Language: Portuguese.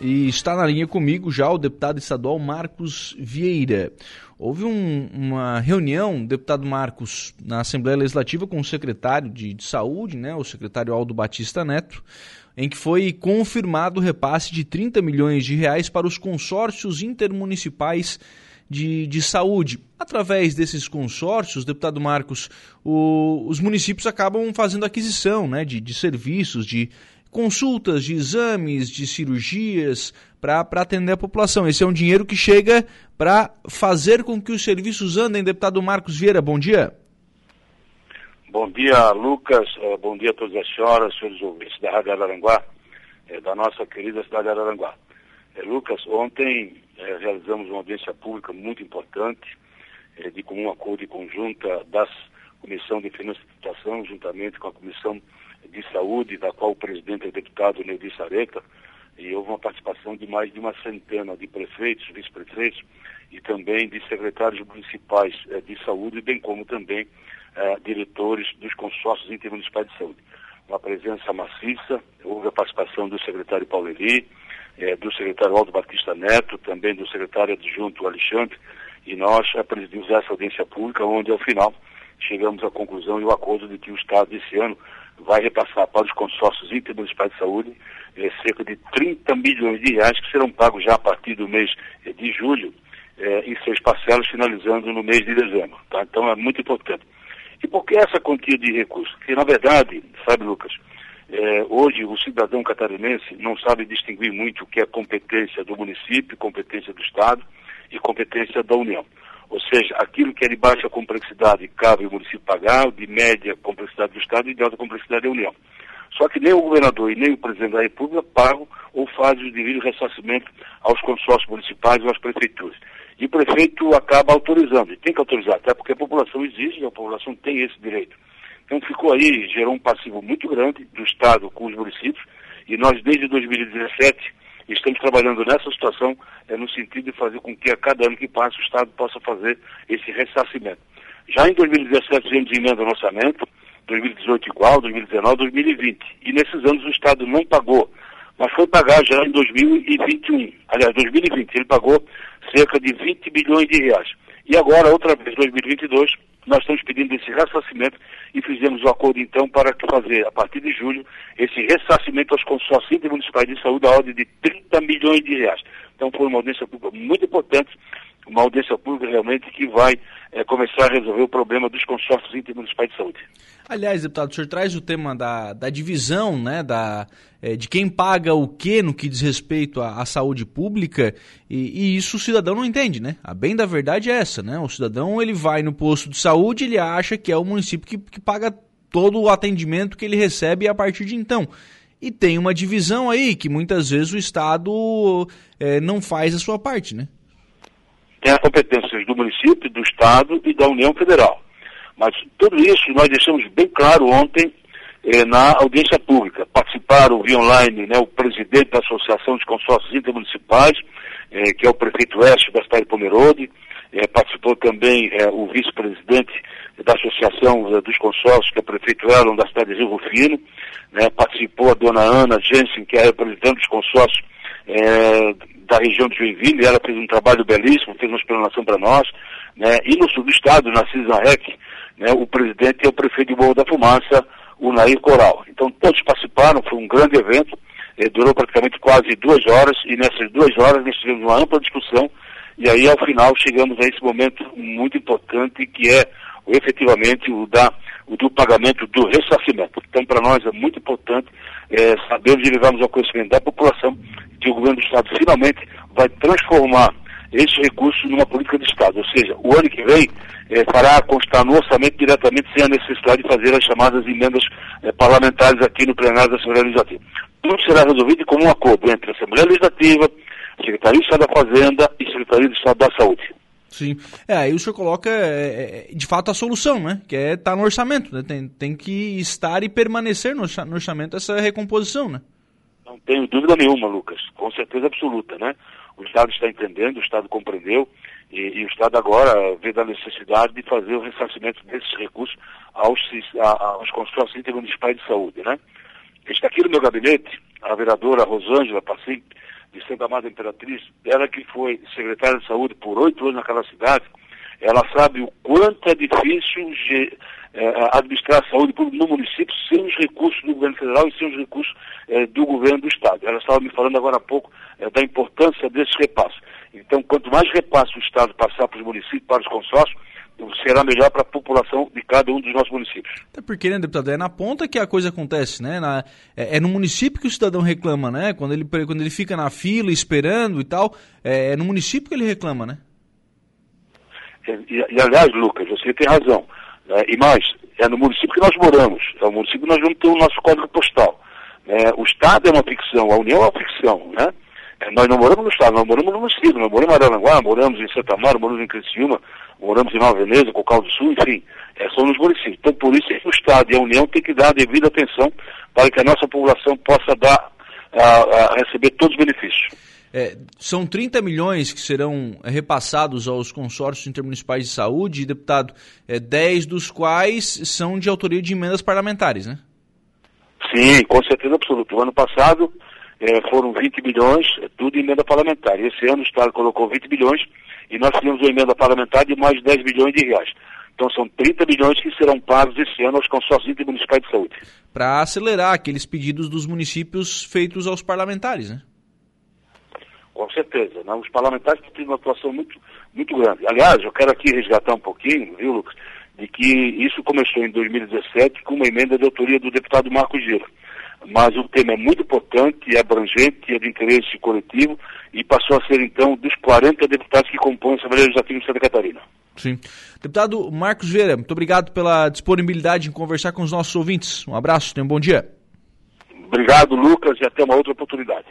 e está na linha comigo já o deputado estadual Marcos Vieira. Houve um, uma reunião, deputado Marcos, na Assembleia Legislativa com o secretário de, de Saúde, né, o secretário Aldo Batista Neto, em que foi confirmado o repasse de 30 milhões de reais para os consórcios intermunicipais de, de saúde. Através desses consórcios, deputado Marcos, o, os municípios acabam fazendo aquisição né, de, de serviços, de consultas, de exames, de cirurgias para atender a população. Esse é um dinheiro que chega para fazer com que os serviços andem. Deputado Marcos Vieira, bom dia. Bom dia, Lucas. Eh, bom dia a todas as senhoras, senhores ouvintes da Rádio Araranguá, eh, da nossa querida cidade de Araranguá. Eh, Lucas, ontem realizamos uma audiência pública muito importante, de comum acordo e conjunta das Comissão de Finanças e Educação, juntamente com a Comissão de Saúde, da qual o presidente é o deputado Neudi Sareta, e houve uma participação de mais de uma centena de prefeitos, vice-prefeitos e também de secretários municipais eh, de saúde, bem como também eh, diretores dos consórcios intermunicipais de saúde. Uma presença maciça, houve a participação do secretário Paulo Eli, eh, do secretário Aldo Batista Neto, também do secretário adjunto Alexandre, e nós presidimos essa audiência pública, onde ao final chegamos à conclusão e o acordo de que o Estado esse ano vai repassar para os consórcios intermunicipais de saúde é, cerca de 30 milhões de reais que serão pagos já a partir do mês eh, de julho é, em seis parcelas, finalizando no mês de dezembro. Tá? Então é muito importante. E por que essa quantia de recursos? Porque, na verdade, sabe, Lucas, é, hoje o cidadão catarinense não sabe distinguir muito o que é competência do município, competência do Estado e competência da União. Ou seja, aquilo que é de baixa complexidade cabe o município pagar, de média complexidade do Estado e de alta complexidade da União. Só que nem o governador e nem o presidente da República pagam ou fazem o devido ressarcimento aos consórcios municipais ou às prefeituras. E o prefeito acaba autorizando, e tem que autorizar, até porque a população exige e a população tem esse direito. Então ficou aí, gerou um passivo muito grande do Estado com os municípios, e nós desde 2017 estamos trabalhando nessa situação é, no sentido de fazer com que a cada ano que passa o Estado possa fazer esse ressarcimento. Já em 2017 fizemos emenda no orçamento, 2018 igual, 2019, 2020. E nesses anos o Estado não pagou, mas foi pagar já em 2021. Aliás, 2020, ele pagou cerca de 20 bilhões de reais. E agora, outra vez, 2022, nós estamos pedindo esse ressarcimento e fizemos o acordo então para fazer, a partir de julho, esse ressarcimento aos consórcios intermunicipais de saúde da ordem de 30 milhões de reais. Então foi uma audiência pública muito importante, uma audiência pública realmente que vai é, começar a resolver o problema dos consórcios intermunicipais de saúde. Aliás, deputado, o senhor traz o tema da, da divisão, né, da, é, de quem paga o que no que diz respeito à, à saúde pública, e, e, isso o cidadão não entende, né? A bem da verdade é essa, né? O cidadão ele vai no posto de saúde, ele acha que é o município que, que paga todo o atendimento que ele recebe a partir de então. E tem uma divisão aí que muitas vezes o Estado é, não faz a sua parte, né? Tem as competências do município, do Estado e da União Federal. Mas tudo isso nós deixamos bem claro ontem eh, na audiência pública. Participaram via online né, o presidente da Associação de Consórcios Intermunicipais, eh, que é o prefeito Oeste da cidade de Pomerode, eh, participou também o vice-presidente da Associação dos Consórcios, que é o prefeito Elon da cidade de Rio Rufino, né, participou a dona Ana Jensen, que é representante dos consórcios da região de Joinville, ela fez um trabalho belíssimo, fez uma explanação para nós, né, e no sul do estado, na Cisarrec, né, o presidente é o prefeito de Morro da Fumaça, o Nair Coral. Então todos participaram, foi um grande evento, eh, durou praticamente quase duas horas, e nessas duas horas nós tivemos uma ampla discussão, e aí ao final chegamos a esse momento muito importante que é efetivamente o, da, o do pagamento do ressarcimento. Então para nós é muito importante é, sabermos e levarmos ao conhecimento da população que o governo do Estado finalmente vai transformar esse recurso numa política de Estado. Ou seja, o ano que vem é, fará constar no orçamento diretamente sem a necessidade de fazer as chamadas emendas é, parlamentares aqui no plenário da Assembleia Legislativa. Tudo será resolvido com um acordo entre a Assembleia Legislativa, Secretaria de Estado da Fazenda e Secretaria de Estado da Saúde. Sim. É, aí o senhor coloca, é, de fato, a solução, né? Que é estar tá no orçamento, né? Tem, tem que estar e permanecer no orçamento essa recomposição, né? Não tenho dúvida nenhuma, Lucas. Com certeza absoluta, né? O Estado está entendendo, o Estado compreendeu e, e, o Estado agora vê da necessidade de fazer o ressarcimento desses recursos aos, aos consórcios intermunicipais de saúde, né? Está aqui no meu gabinete a vereadora Rosângela Passim, de Santa Amada Imperatriz, ela que foi secretária de saúde por oito anos naquela cidade, ela sabe o quanto é difícil é, administrar a saúde pública no município sem os recursos do governo federal e sem os recursos é, do governo do estado. Ela estava me falando agora há pouco é, da importância desses repasses. Então, quanto mais repasse o estado passar para os municípios, para os consórcios, será melhor para a população de cada um dos nossos municípios. Até porque, né, deputado, é na ponta que a coisa acontece, né? Na, é, é, no município que o cidadão reclama, né? Quando ele, quando ele fica na fila esperando e tal, é, é no município que ele reclama, né? E, e, aliás, Lucas, você tem razão. Né? E mais, é no município que nós moramos. É o município que nós vamos ter o nosso código postal. É, o Estado é uma ficção, a União é uma ficção, né? É, nós não moramos no Estado, nós moramos no município, nós moramos em Araranguá, moramos em Santa Mara, moramos em Criciúma, moramos em Nova Veneza, Cocal do Sul, enfim, é, são nos municípios. Então, por isso, o Estado e a União têm que dar a devida atenção para que a nossa população possa dar, a, a receber todos os benefícios. É, são 30 milhões que serão repassados aos consórcios intermunicipais de saúde, deputado, é, 10 dos quais são de autoria de emendas parlamentares, né? Sim, com certeza absoluta. O ano passado é, foram 20 bilhões, é tudo emenda parlamentar. Esse ano o Estado colocou 20 bilhões e nós fizemos uma emenda parlamentar de mais de 10 bilhões de reais. Então são 30 bilhões que serão pagos esse ano aos consórcios intermunicipais de saúde. Para acelerar aqueles pedidos dos municípios feitos aos parlamentares, né? Com certeza. Né? Os parlamentares têm uma atuação muito, muito grande. Aliás, eu quero aqui resgatar um pouquinho, viu, Lucas, de que isso começou em 2017 com uma emenda de autoria do deputado Marco Giro. Mas o tema é muito importante, é abrangente, é de interesse coletivo e passou a ser, então, dos 40 deputados que compõem a Assembleia Legislativa de Santa Catarina. Sim. Deputado Marcos Vieira, muito obrigado pela disponibilidade em conversar com os nossos ouvintes. Um abraço, tenha um bom dia. Obrigado, Lucas, e até uma outra oportunidade.